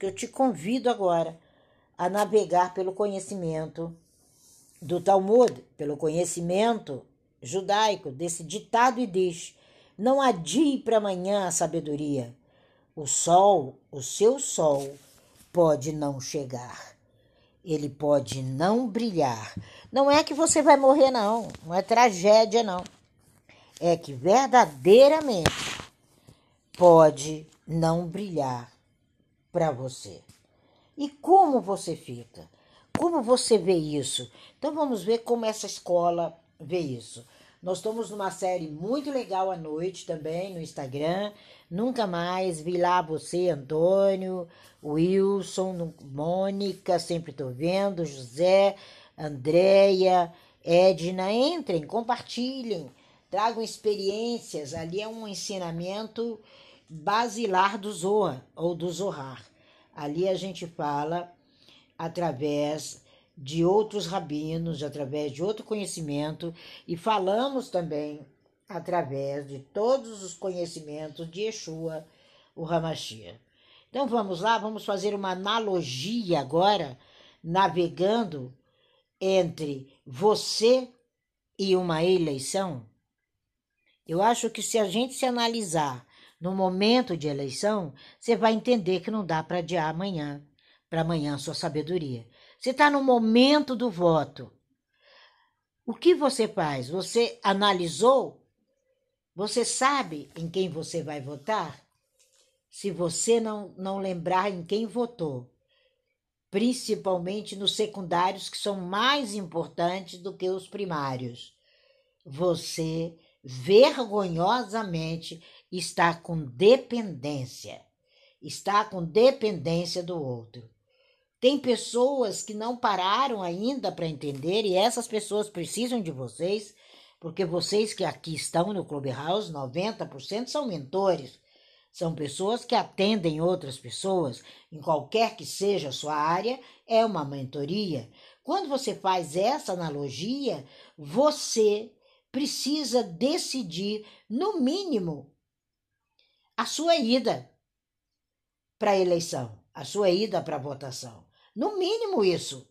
que eu te convido agora a navegar pelo conhecimento do Talmud, pelo conhecimento judaico, desse ditado e diz: não adie para amanhã a sabedoria. O sol, o seu sol, pode não chegar. Ele pode não brilhar. Não é que você vai morrer, não. Não é tragédia, não. É que verdadeiramente pode não brilhar para você. E como você fica? Como você vê isso? Então vamos ver como essa escola vê isso. Nós estamos numa série muito legal à noite também no Instagram. Nunca mais vi lá você, Antônio, Wilson, Mônica, sempre estou vendo, José, Andréia, Edna. Entrem, compartilhem, tragam experiências. Ali é um ensinamento basilar do Zohar ou do Zohar. Ali a gente fala através de outros rabinos, através de outro conhecimento, e falamos também através de todos os conhecimentos de Yeshua, o Ramachia. Então vamos lá, vamos fazer uma analogia agora, navegando entre você e uma eleição. Eu acho que se a gente se analisar no momento de eleição, você vai entender que não dá para adiar amanhã, para amanhã a sua sabedoria. Você está no momento do voto. O que você faz? Você analisou? Você sabe em quem você vai votar? Se você não, não lembrar em quem votou, principalmente nos secundários, que são mais importantes do que os primários, você vergonhosamente está com dependência. Está com dependência do outro. Tem pessoas que não pararam ainda para entender e essas pessoas precisam de vocês, porque vocês que aqui estão no Clubhouse, 90% são mentores. São pessoas que atendem outras pessoas, em qualquer que seja a sua área, é uma mentoria. Quando você faz essa analogia, você precisa decidir, no mínimo, a sua ida para a eleição, a sua ida para a votação. No mínimo isso.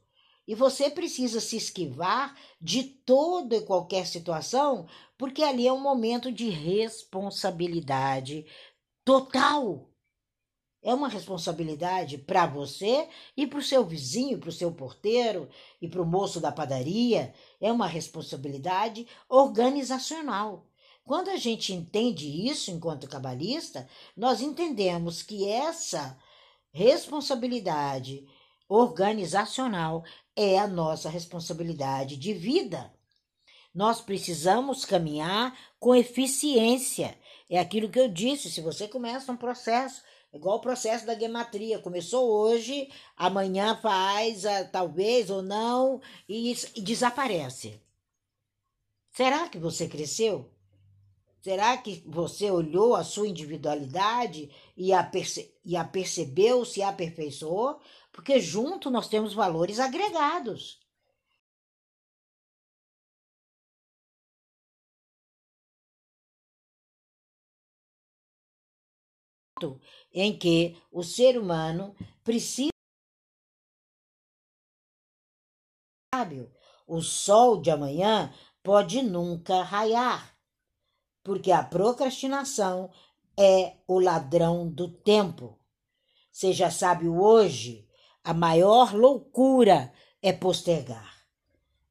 E você precisa se esquivar de toda e qualquer situação, porque ali é um momento de responsabilidade total. É uma responsabilidade para você e para o seu vizinho, para o seu porteiro e para o moço da padaria. É uma responsabilidade organizacional. Quando a gente entende isso enquanto cabalista, nós entendemos que essa responsabilidade organizacional é a nossa responsabilidade de vida. Nós precisamos caminhar com eficiência. É aquilo que eu disse: se você começa um processo, igual o processo da gematria, começou hoje, amanhã faz, ah, talvez ou não, e desaparece. Será que você cresceu? Será que você olhou a sua individualidade e a, perce a percebeu, se aperfeiçoou? Porque junto nós temos valores agregados. Em que o ser humano precisa. O sol de amanhã pode nunca raiar porque a procrastinação é o ladrão do tempo. Seja sábio hoje, a maior loucura é postergar.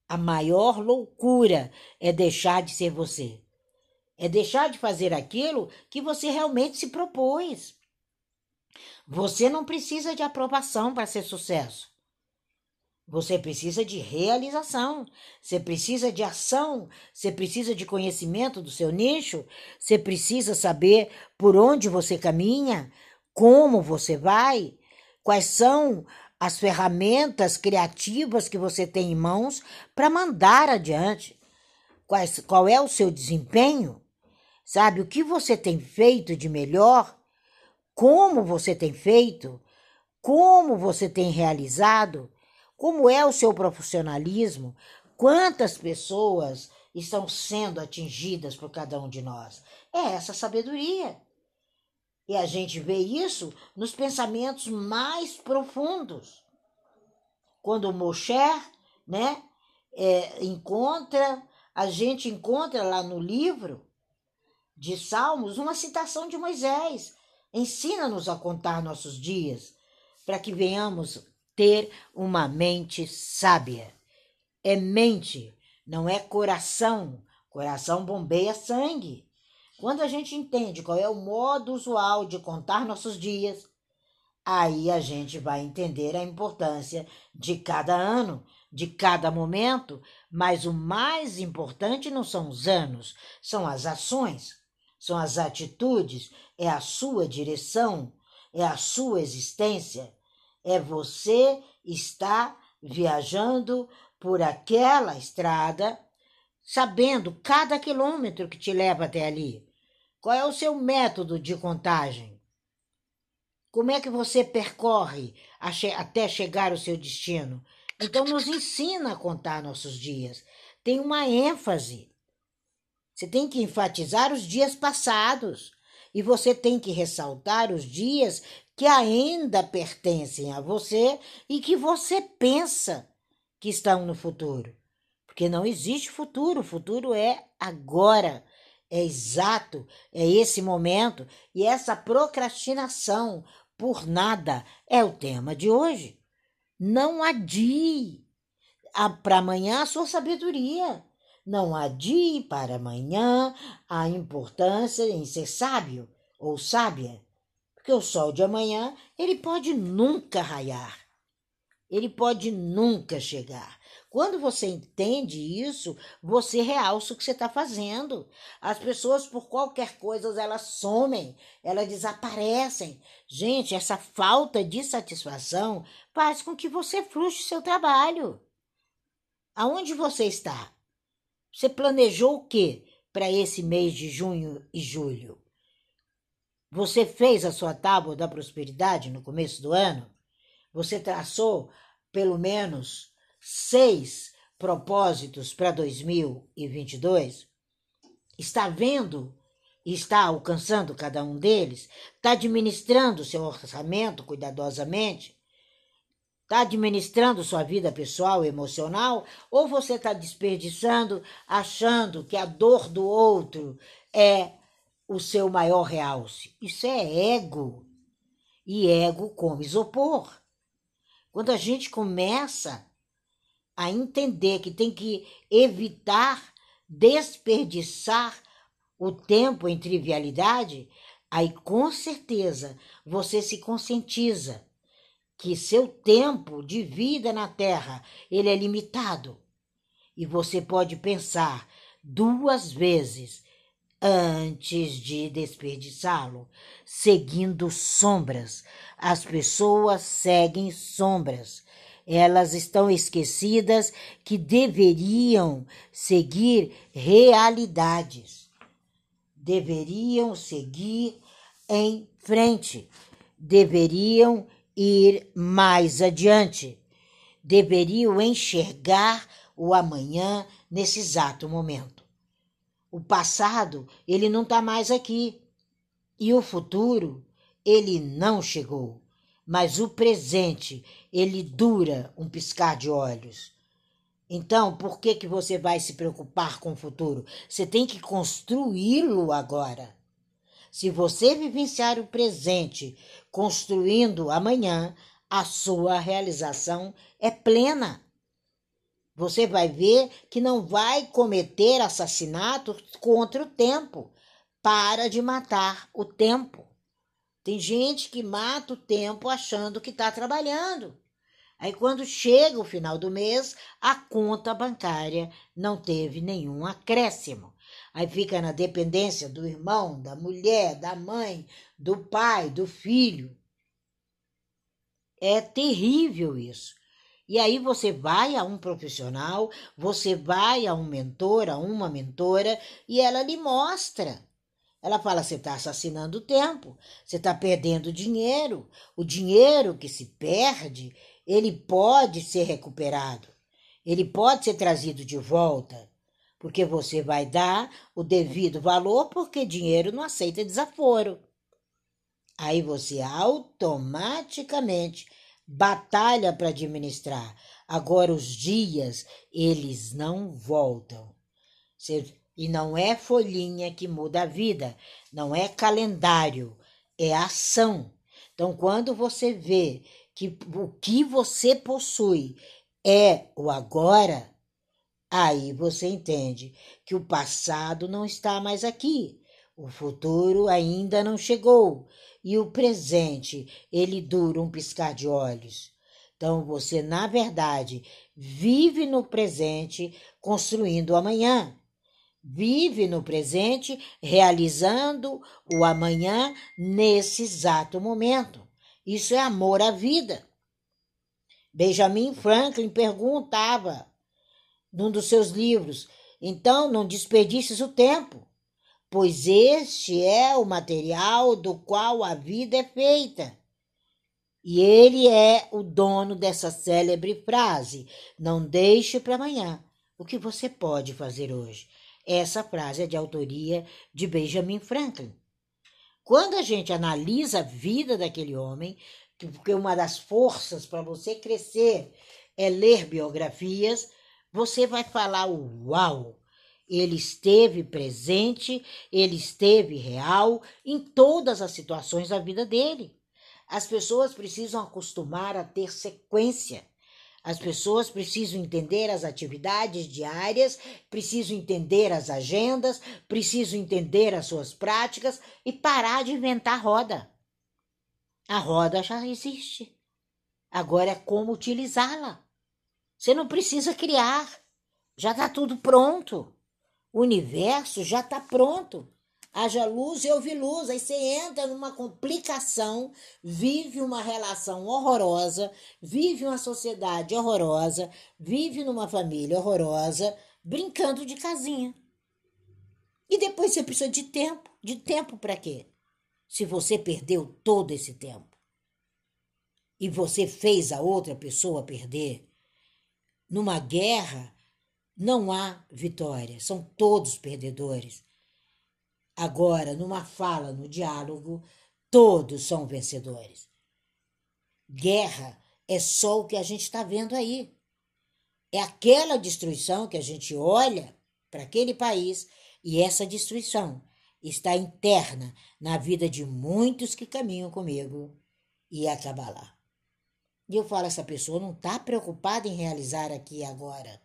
A maior loucura é deixar de ser você. É deixar de fazer aquilo que você realmente se propôs. Você não precisa de aprovação para ser sucesso. Você precisa de realização, você precisa de ação, você precisa de conhecimento do seu nicho, você precisa saber por onde você caminha, como você vai, quais são as ferramentas criativas que você tem em mãos para mandar adiante, quais, qual é o seu desempenho, sabe? O que você tem feito de melhor, como você tem feito, como você tem realizado como é o seu profissionalismo? Quantas pessoas estão sendo atingidas por cada um de nós? É essa sabedoria. E a gente vê isso nos pensamentos mais profundos. Quando o Moshe, né, é, encontra, a gente encontra lá no livro de Salmos uma citação de Moisés. Ensina-nos a contar nossos dias, para que venhamos ter uma mente sábia. É mente, não é coração. Coração bombeia sangue. Quando a gente entende qual é o modo usual de contar nossos dias, aí a gente vai entender a importância de cada ano, de cada momento, mas o mais importante não são os anos, são as ações, são as atitudes, é a sua direção, é a sua existência, é você estar viajando por aquela estrada, sabendo cada quilômetro que te leva até ali. Qual é o seu método de contagem? Como é que você percorre até chegar ao seu destino? Então, nos ensina a contar nossos dias. Tem uma ênfase. Você tem que enfatizar os dias passados e você tem que ressaltar os dias que ainda pertencem a você e que você pensa que estão no futuro. Porque não existe futuro, o futuro é agora, é exato, é esse momento e essa procrastinação por nada é o tema de hoje. Não adie para amanhã a sua sabedoria. Não adie para amanhã a importância em ser sábio ou sábia, porque o sol de amanhã ele pode nunca raiar, ele pode nunca chegar. Quando você entende isso, você realça o que você está fazendo. As pessoas, por qualquer coisa, elas somem, elas desaparecem. Gente, essa falta de satisfação faz com que você frustre seu trabalho. Aonde você está? Você planejou o que para esse mês de junho e julho? Você fez a sua tábua da prosperidade no começo do ano? Você traçou pelo menos seis propósitos para 2022? Está vendo e está alcançando cada um deles? Está administrando seu orçamento cuidadosamente? Está administrando sua vida pessoal emocional? Ou você está desperdiçando achando que a dor do outro é o seu maior realce? Isso é ego. E ego come isopor. Quando a gente começa a entender que tem que evitar desperdiçar o tempo em trivialidade, aí com certeza você se conscientiza que seu tempo de vida na Terra ele é limitado. E você pode pensar duas vezes antes de desperdiçá-lo, seguindo sombras. As pessoas seguem sombras. Elas estão esquecidas que deveriam seguir realidades, deveriam seguir em frente, deveriam ir mais adiante, deveriam enxergar o amanhã nesse exato momento. O passado, ele não está mais aqui. E o futuro, ele não chegou mas o presente, ele dura um piscar de olhos. Então, por que que você vai se preocupar com o futuro? Você tem que construí-lo agora. Se você vivenciar o presente construindo amanhã, a sua realização é plena. Você vai ver que não vai cometer assassinato contra o tempo. Para de matar o tempo. Tem gente que mata o tempo achando que está trabalhando. Aí, quando chega o final do mês, a conta bancária não teve nenhum acréscimo. Aí fica na dependência do irmão, da mulher, da mãe, do pai, do filho. É terrível isso. E aí você vai a um profissional, você vai a um mentor, a uma mentora, e ela lhe mostra ela fala: você está assassinando o tempo, você está perdendo dinheiro. O dinheiro que se perde, ele pode ser recuperado, ele pode ser trazido de volta, porque você vai dar o devido valor, porque dinheiro não aceita desaforo. Aí você automaticamente batalha para administrar. Agora os dias, eles não voltam. E não é folhinha que muda a vida, não é calendário, é ação. Então, quando você vê que o que você possui é o agora, aí você entende que o passado não está mais aqui, o futuro ainda não chegou e o presente, ele dura um piscar de olhos. Então você, na verdade, vive no presente construindo o amanhã. Vive no presente realizando o amanhã nesse exato momento. Isso é amor à vida. Benjamin Franklin perguntava num dos seus livros: então não desperdices o tempo, pois este é o material do qual a vida é feita. E ele é o dono dessa célebre frase: não deixe para amanhã o que você pode fazer hoje. Essa frase é de autoria de Benjamin Franklin. Quando a gente analisa a vida daquele homem, porque uma das forças para você crescer é ler biografias, você vai falar: uau! Ele esteve presente, ele esteve real em todas as situações da vida dele. As pessoas precisam acostumar a ter sequência. As pessoas precisam entender as atividades diárias, precisam entender as agendas, precisam entender as suas práticas e parar de inventar roda. A roda já existe. Agora é como utilizá-la. Você não precisa criar. Já está tudo pronto. O universo já está pronto haja luz e houve luz. Aí você entra numa complicação, vive uma relação horrorosa, vive uma sociedade horrorosa, vive numa família horrorosa, brincando de casinha. E depois você precisa de tempo. De tempo para quê? Se você perdeu todo esse tempo e você fez a outra pessoa perder, numa guerra não há vitória, são todos perdedores. Agora, numa fala, no diálogo, todos são vencedores. Guerra é só o que a gente está vendo aí. É aquela destruição que a gente olha para aquele país e essa destruição está interna na vida de muitos que caminham comigo e acaba lá. E eu falo, essa pessoa não está preocupada em realizar aqui e agora.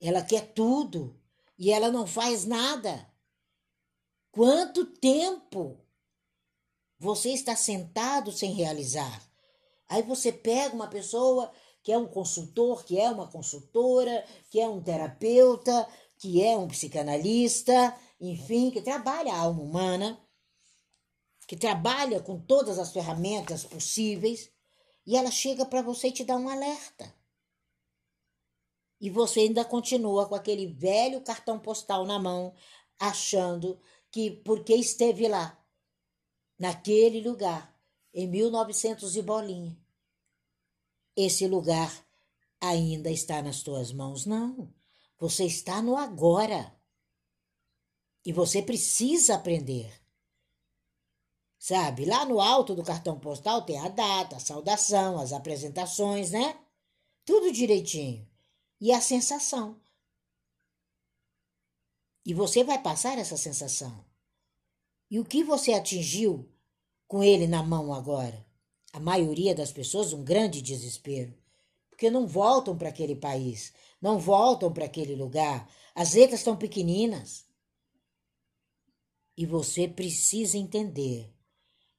Ela quer tudo e ela não faz nada. Quanto tempo você está sentado sem realizar? Aí você pega uma pessoa que é um consultor, que é uma consultora, que é um terapeuta, que é um psicanalista, enfim, que trabalha a alma humana, que trabalha com todas as ferramentas possíveis, e ela chega para você e te dá um alerta. E você ainda continua com aquele velho cartão postal na mão, achando que porque esteve lá, naquele lugar, em 1900 e bolinha, esse lugar ainda está nas tuas mãos. Não, você está no agora. E você precisa aprender. Sabe, lá no alto do cartão postal tem a data, a saudação, as apresentações, né? Tudo direitinho. E a sensação. E você vai passar essa sensação. E o que você atingiu com ele na mão agora? A maioria das pessoas, um grande desespero, porque não voltam para aquele país, não voltam para aquele lugar. As letras estão pequeninas. E você precisa entender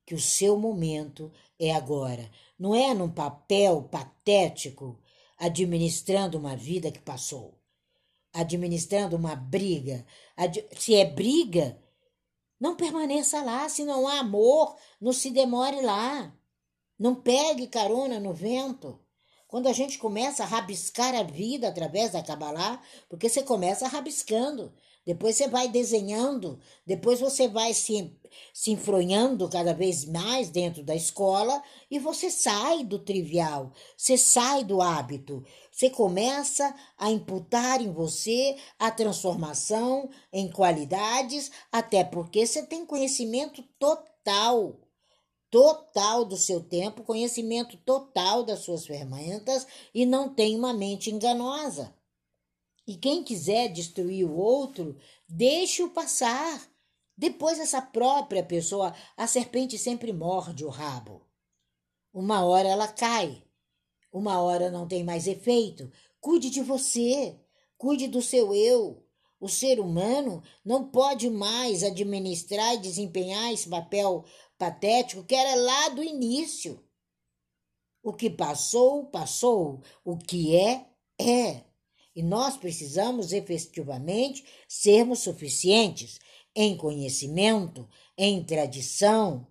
que o seu momento é agora. Não é num papel patético administrando uma vida que passou administrando uma briga. Se é briga, não permaneça lá. Se não há amor, não se demore lá. Não pegue carona no vento. Quando a gente começa a rabiscar a vida através da Kabbalah, porque você começa rabiscando, depois você vai desenhando, depois você vai se, se enfronhando cada vez mais dentro da escola e você sai do trivial, você sai do hábito, você começa a imputar em você a transformação em qualidades, até porque você tem conhecimento total total do seu tempo, conhecimento total das suas ferramentas e não tem uma mente enganosa. E quem quiser destruir o outro, deixe-o passar. Depois, essa própria pessoa, a serpente sempre morde o rabo. Uma hora ela cai, uma hora não tem mais efeito. Cuide de você, cuide do seu eu. O ser humano não pode mais administrar e desempenhar esse papel patético que era lá do início. O que passou, passou. O que é, é. E nós precisamos efetivamente sermos suficientes em conhecimento, em tradição,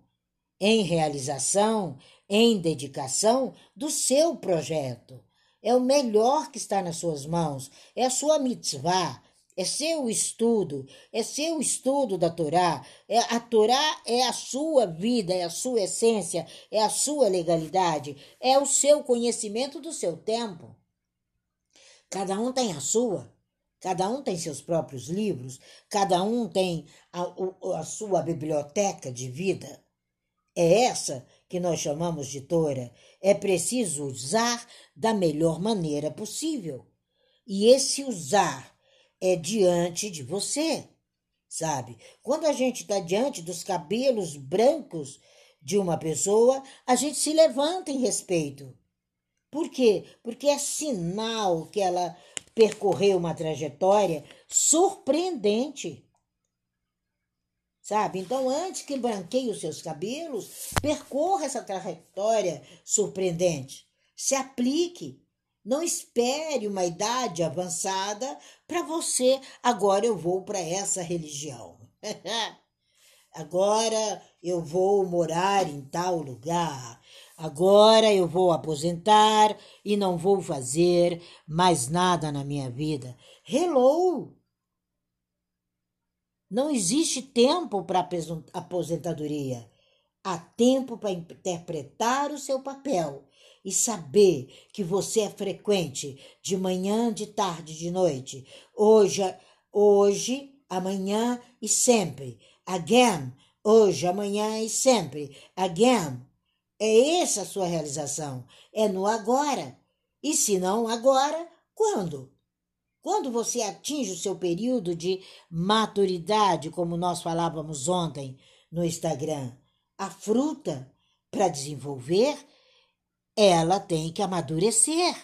em realização, em dedicação do seu projeto. É o melhor que está nas suas mãos, é a sua mitzvah, é seu estudo, é seu estudo da Torá. É, a Torá é a sua vida, é a sua essência, é a sua legalidade, é o seu conhecimento do seu tempo. Cada um tem a sua, cada um tem seus próprios livros, cada um tem a, a sua biblioteca de vida. É essa que nós chamamos de Tora. É preciso usar da melhor maneira possível. E esse usar é diante de você, sabe? Quando a gente está diante dos cabelos brancos de uma pessoa, a gente se levanta em respeito. Por quê? Porque é sinal que ela percorreu uma trajetória surpreendente. Sabe? Então, antes que branqueie os seus cabelos, percorra essa trajetória surpreendente. Se aplique. Não espere uma idade avançada para você. Agora eu vou para essa religião. Agora eu vou morar em tal lugar. Agora eu vou aposentar e não vou fazer mais nada na minha vida. Hello! Não existe tempo para aposentadoria. Há tempo para interpretar o seu papel e saber que você é frequente de manhã, de tarde, de noite. Hoje, hoje, amanhã e sempre. Again, hoje, amanhã e sempre. Again, é essa a sua realização. É no agora. E se não agora, quando? Quando você atinge o seu período de maturidade, como nós falávamos ontem no Instagram, a fruta para desenvolver, ela tem que amadurecer.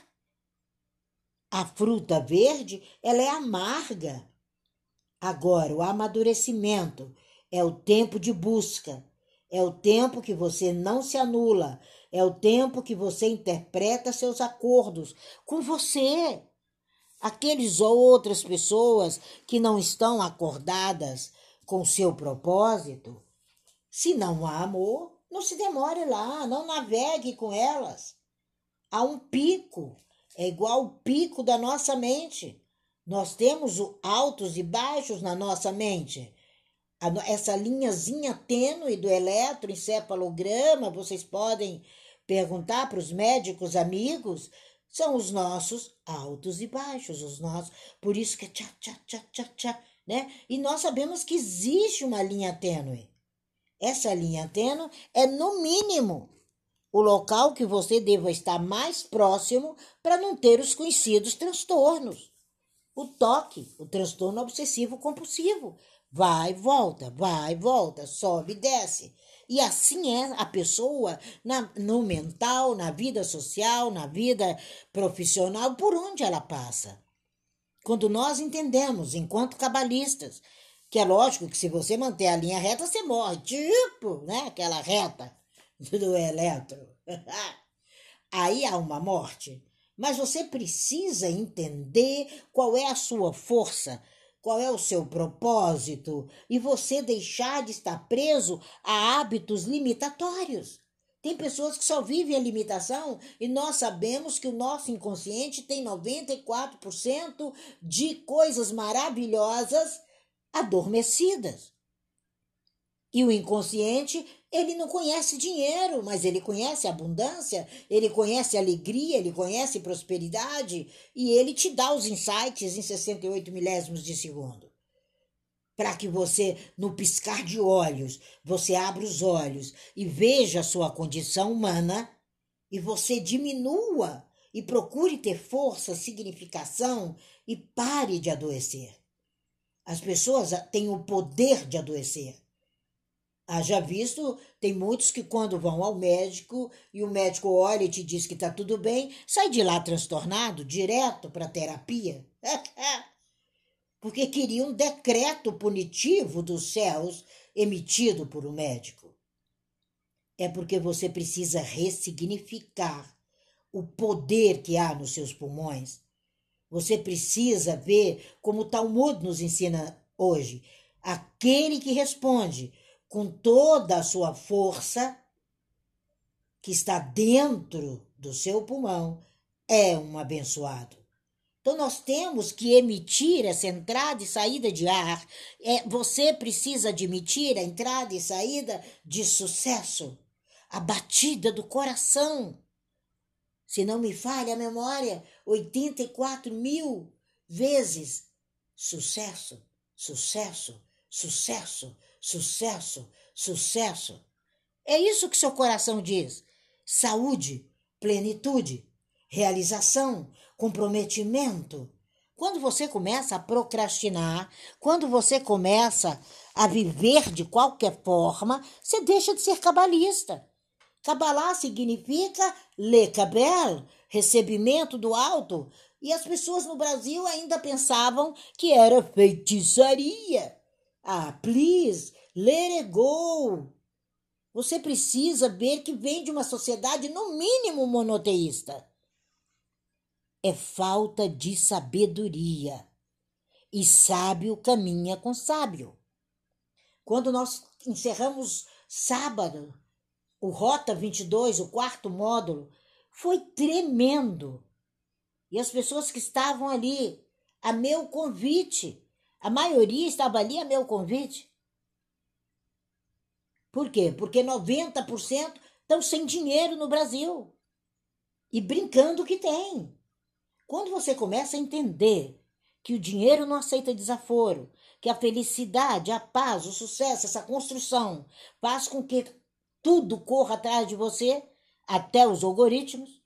A fruta verde, ela é amarga. Agora, o amadurecimento é o tempo de busca, é o tempo que você não se anula. É o tempo que você interpreta seus acordos com você. Aqueles ou outras pessoas que não estão acordadas com seu propósito, se não há amor, não se demore lá, não navegue com elas. Há um pico, é igual o pico da nossa mente. Nós temos altos e baixos na nossa mente essa linhazinha tênue do eletroencefalograma, vocês podem perguntar para os médicos amigos, são os nossos altos e baixos, os nossos. Por isso que é tchá, tchá, tchá, tchá, tchá, né? E nós sabemos que existe uma linha tênue. Essa linha tênue é, no mínimo, o local que você deva estar mais próximo para não ter os conhecidos transtornos. O toque, o transtorno obsessivo compulsivo, Vai, volta, vai, volta, sobe, desce. E assim é a pessoa na, no mental, na vida social, na vida profissional, por onde ela passa. Quando nós entendemos, enquanto cabalistas, que é lógico que se você manter a linha reta, você morre, tipo, né? Aquela reta do eletro. Aí há uma morte. Mas você precisa entender qual é a sua força qual é o seu propósito e você deixar de estar preso a hábitos limitatórios. Tem pessoas que só vivem a limitação e nós sabemos que o nosso inconsciente tem 94% de coisas maravilhosas adormecidas. E o inconsciente, ele não conhece dinheiro, mas ele conhece abundância, ele conhece alegria, ele conhece prosperidade e ele te dá os insights em 68 milésimos de segundo. para que você, no piscar de olhos, você abra os olhos e veja a sua condição humana e você diminua e procure ter força, significação e pare de adoecer. As pessoas têm o poder de adoecer. Haja visto, tem muitos que quando vão ao médico e o médico olha e te diz que está tudo bem, sai de lá transtornado, direto para terapia. Porque queria um decreto punitivo dos céus emitido por um médico. É porque você precisa ressignificar o poder que há nos seus pulmões. Você precisa ver como o Talmud nos ensina hoje. Aquele que responde com toda a sua força que está dentro do seu pulmão é um abençoado. Então nós temos que emitir essa entrada e saída de ar. É, você precisa admitir a entrada e saída de sucesso, a batida do coração. Se não me falha a memória, 84 mil vezes sucesso, sucesso, sucesso, sucesso, sucesso. É isso que seu coração diz: saúde, plenitude, realização, comprometimento. Quando você começa a procrastinar, quando você começa a viver de qualquer forma, você deixa de ser cabalista. Cabalá significa le cabel, recebimento do alto, e as pessoas no Brasil ainda pensavam que era feitiçaria. Ah, please, let it go. Você precisa ver que vem de uma sociedade, no mínimo, monoteísta. É falta de sabedoria. E sábio caminha com sábio. Quando nós encerramos sábado, o Rota 22, o quarto módulo, foi tremendo. E as pessoas que estavam ali, a meu convite, a maioria estava ali a meu convite. Por quê? Porque 90% estão sem dinheiro no Brasil e brincando que tem. Quando você começa a entender que o dinheiro não aceita desaforo, que a felicidade, a paz, o sucesso, essa construção faz com que tudo corra atrás de você, até os algoritmos,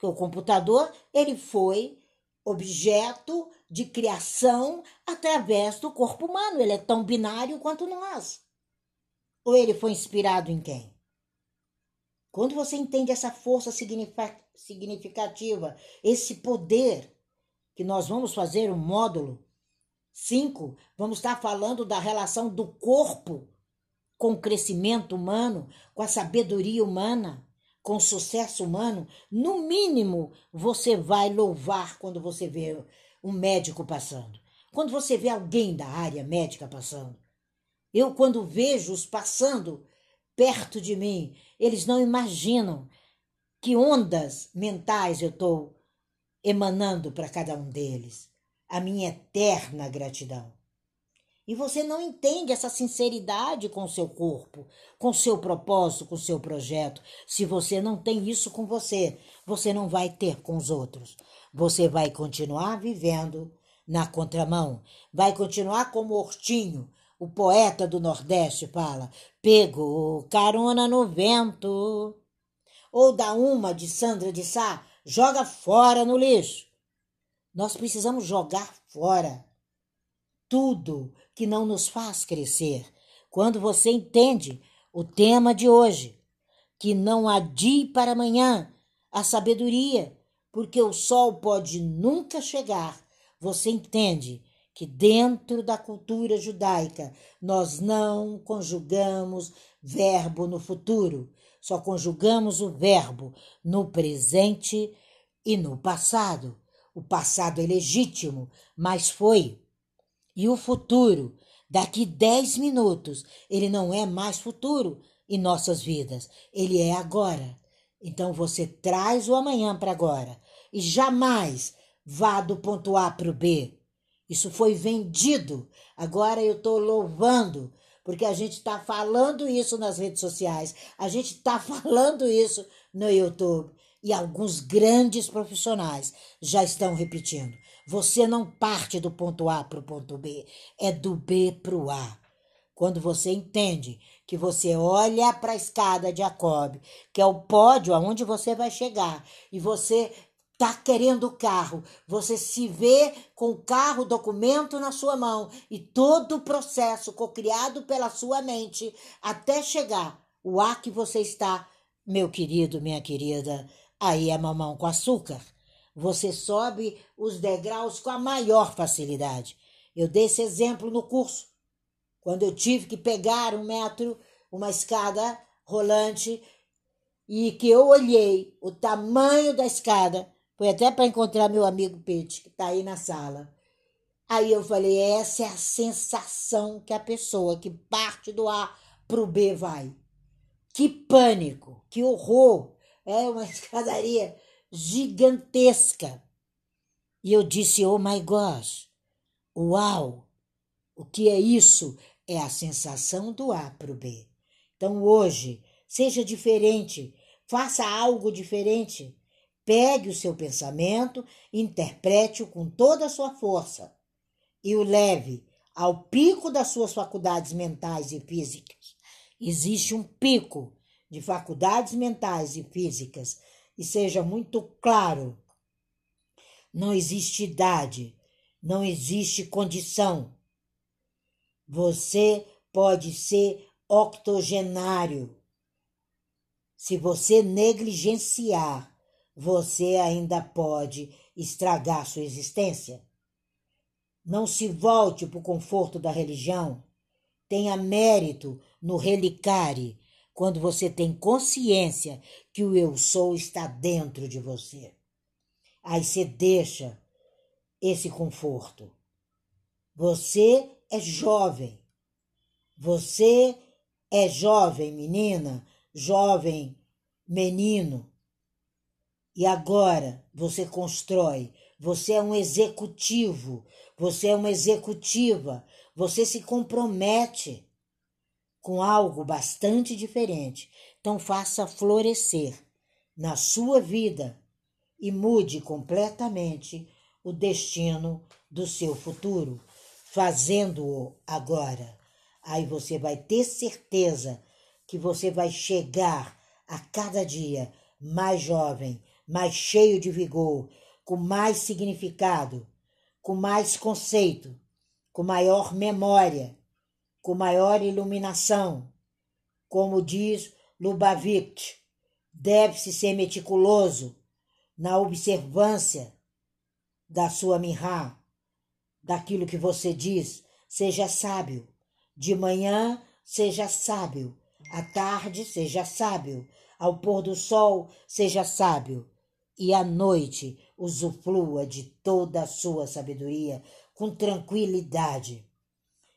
que o computador ele foi objeto de criação através do corpo humano. Ele é tão binário quanto nós. Ou ele foi inspirado em quem? Quando você entende essa força significativa, esse poder, que nós vamos fazer o um módulo 5, vamos estar falando da relação do corpo com o crescimento humano, com a sabedoria humana com sucesso humano, no mínimo você vai louvar quando você vê um médico passando. Quando você vê alguém da área médica passando. Eu, quando vejo-os passando perto de mim, eles não imaginam que ondas mentais eu estou emanando para cada um deles. A minha eterna gratidão. E você não entende essa sinceridade com o seu corpo, com o seu propósito, com o seu projeto. Se você não tem isso com você, você não vai ter com os outros. Você vai continuar vivendo na contramão. Vai continuar como Hortinho, o poeta do Nordeste, fala: pegou carona no vento. Ou da uma de Sandra de Sá, joga fora no lixo. Nós precisamos jogar fora tudo que não nos faz crescer. Quando você entende o tema de hoje, que não adie para amanhã a sabedoria, porque o sol pode nunca chegar, você entende que dentro da cultura judaica nós não conjugamos verbo no futuro, só conjugamos o verbo no presente e no passado. O passado é legítimo, mas foi e o futuro, daqui 10 minutos, ele não é mais futuro em nossas vidas, ele é agora. Então você traz o amanhã para agora e jamais vá do ponto A para o B. Isso foi vendido. Agora eu estou louvando, porque a gente está falando isso nas redes sociais, a gente está falando isso no YouTube e alguns grandes profissionais já estão repetindo. Você não parte do ponto A para o ponto B, é do B para o A. Quando você entende que você olha para a escada de Jacob, que é o pódio aonde você vai chegar, e você tá querendo o carro, você se vê com o carro, documento na sua mão e todo o processo cocriado pela sua mente até chegar o A que você está, meu querido, minha querida, aí é mamão com açúcar. Você sobe os degraus com a maior facilidade. Eu dei esse exemplo no curso quando eu tive que pegar um metro, uma escada rolante, e que eu olhei o tamanho da escada, foi até para encontrar meu amigo Pete, que está aí na sala. Aí eu falei: essa é a sensação que a pessoa que parte do A para o B vai. Que pânico, que horror! É uma escadaria gigantesca. E eu disse: Oh my gosh, uau! O que é isso? é a sensação do A para o B. Então hoje, seja diferente, faça algo diferente. Pegue o seu pensamento, interprete-o com toda a sua força e o leve ao pico das suas faculdades mentais e físicas. Existe um pico de faculdades mentais e físicas, e seja muito claro: não existe idade, não existe condição, você pode ser octogenário. Se você negligenciar, você ainda pode estragar sua existência. Não se volte para o conforto da religião. Tenha mérito no relicare quando você tem consciência que o eu sou está dentro de você. Aí você deixa esse conforto. Você é jovem. Você é jovem, menina, jovem, menino. E agora você constrói. Você é um executivo. Você é uma executiva. Você se compromete com algo bastante diferente. Então faça florescer na sua vida e mude completamente o destino do seu futuro fazendo-o agora. Aí você vai ter certeza que você vai chegar a cada dia mais jovem, mais cheio de vigor, com mais significado, com mais conceito, com maior memória, com maior iluminação. Como diz Lubavitch, deve-se ser meticuloso na observância da sua mirra daquilo que você diz, seja sábio. De manhã, seja sábio. À tarde, seja sábio. Ao pôr do sol, seja sábio. E à noite, usufrua de toda a sua sabedoria com tranquilidade.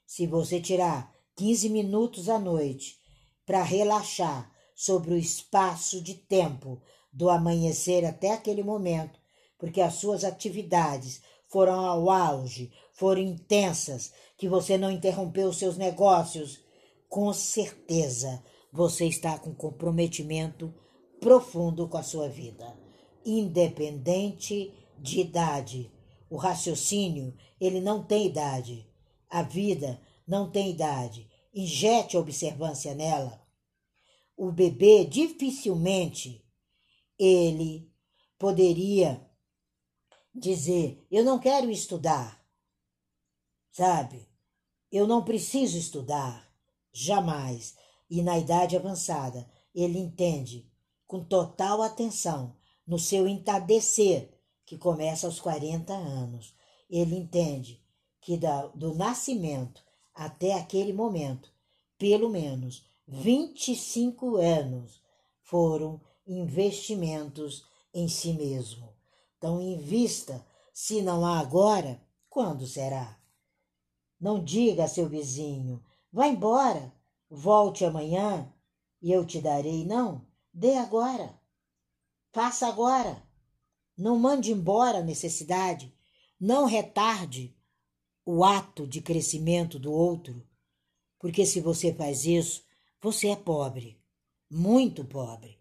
Se você tirar 15 minutos à noite para relaxar sobre o espaço de tempo do amanhecer até aquele momento, porque as suas atividades foram ao auge, foram intensas, que você não interrompeu seus negócios, com certeza você está com comprometimento profundo com a sua vida, independente de idade. O raciocínio, ele não tem idade. A vida não tem idade. Injete observância nela. O bebê dificilmente ele poderia dizer: Eu não quero estudar, sabe? Eu não preciso estudar, jamais. E na idade avançada, ele entende com total atenção no seu entardecer, que começa aos 40 anos. Ele entende que da, do nascimento até aquele momento, pelo menos 25 anos foram investimentos em si mesmo. Então, invista. Se não há agora, quando será? Não diga a seu vizinho: vá embora, volte amanhã e eu te darei. Não, dê agora. Faça agora. Não mande embora a necessidade. Não retarde o ato de crescimento do outro, porque se você faz isso, você é pobre, muito pobre.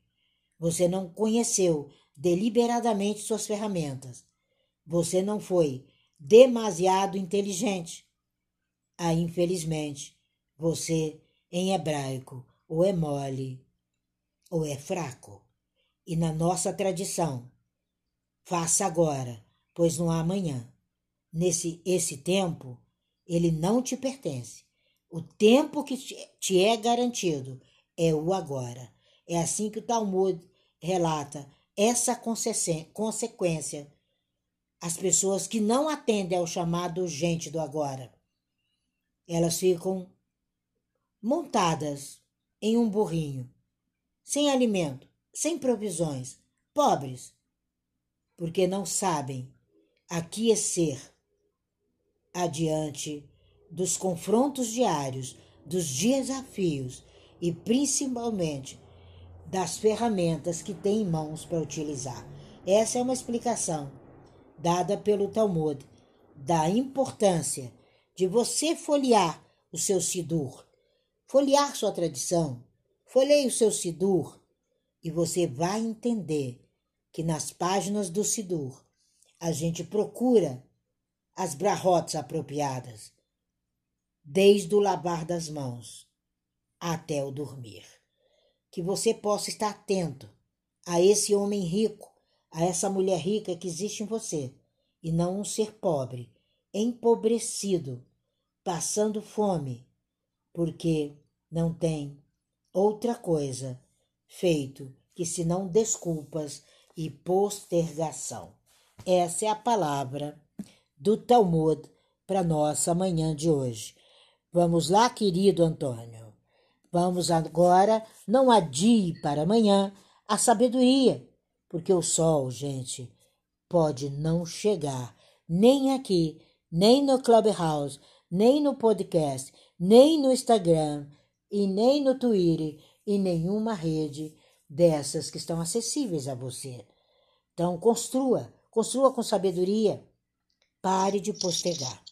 Você não conheceu deliberadamente suas ferramentas. Você não foi demasiado inteligente. Aí, infelizmente, você, em hebraico, ou é mole ou é fraco. E na nossa tradição, faça agora, pois não há amanhã. Nesse esse tempo, ele não te pertence. O tempo que te é garantido é o agora. É assim que o Talmud relata essa consequência. As pessoas que não atendem ao chamado urgente do agora, elas ficam montadas em um burrinho, sem alimento, sem provisões, pobres, porque não sabem aquecer adiante dos confrontos diários, dos desafios e principalmente das ferramentas que tem em mãos para utilizar. Essa é uma explicação dada pelo Talmud da importância de você folhear o seu Sidur, folhear sua tradição, folheie o seu Sidur e você vai entender que nas páginas do Sidur a gente procura as brahotes apropriadas, desde o lavar das mãos até o dormir. Que você possa estar atento a esse homem rico, a essa mulher rica que existe em você, e não um ser pobre, empobrecido, passando fome, porque não tem outra coisa feito que senão desculpas e postergação. Essa é a palavra do Talmud para nossa manhã de hoje. Vamos lá, querido Antônio. Vamos agora, não adie para amanhã a sabedoria, porque o sol, gente, pode não chegar nem aqui, nem no Clubhouse, nem no podcast, nem no Instagram, e nem no Twitter e nenhuma rede dessas que estão acessíveis a você. Então, construa, construa com sabedoria. Pare de postergar.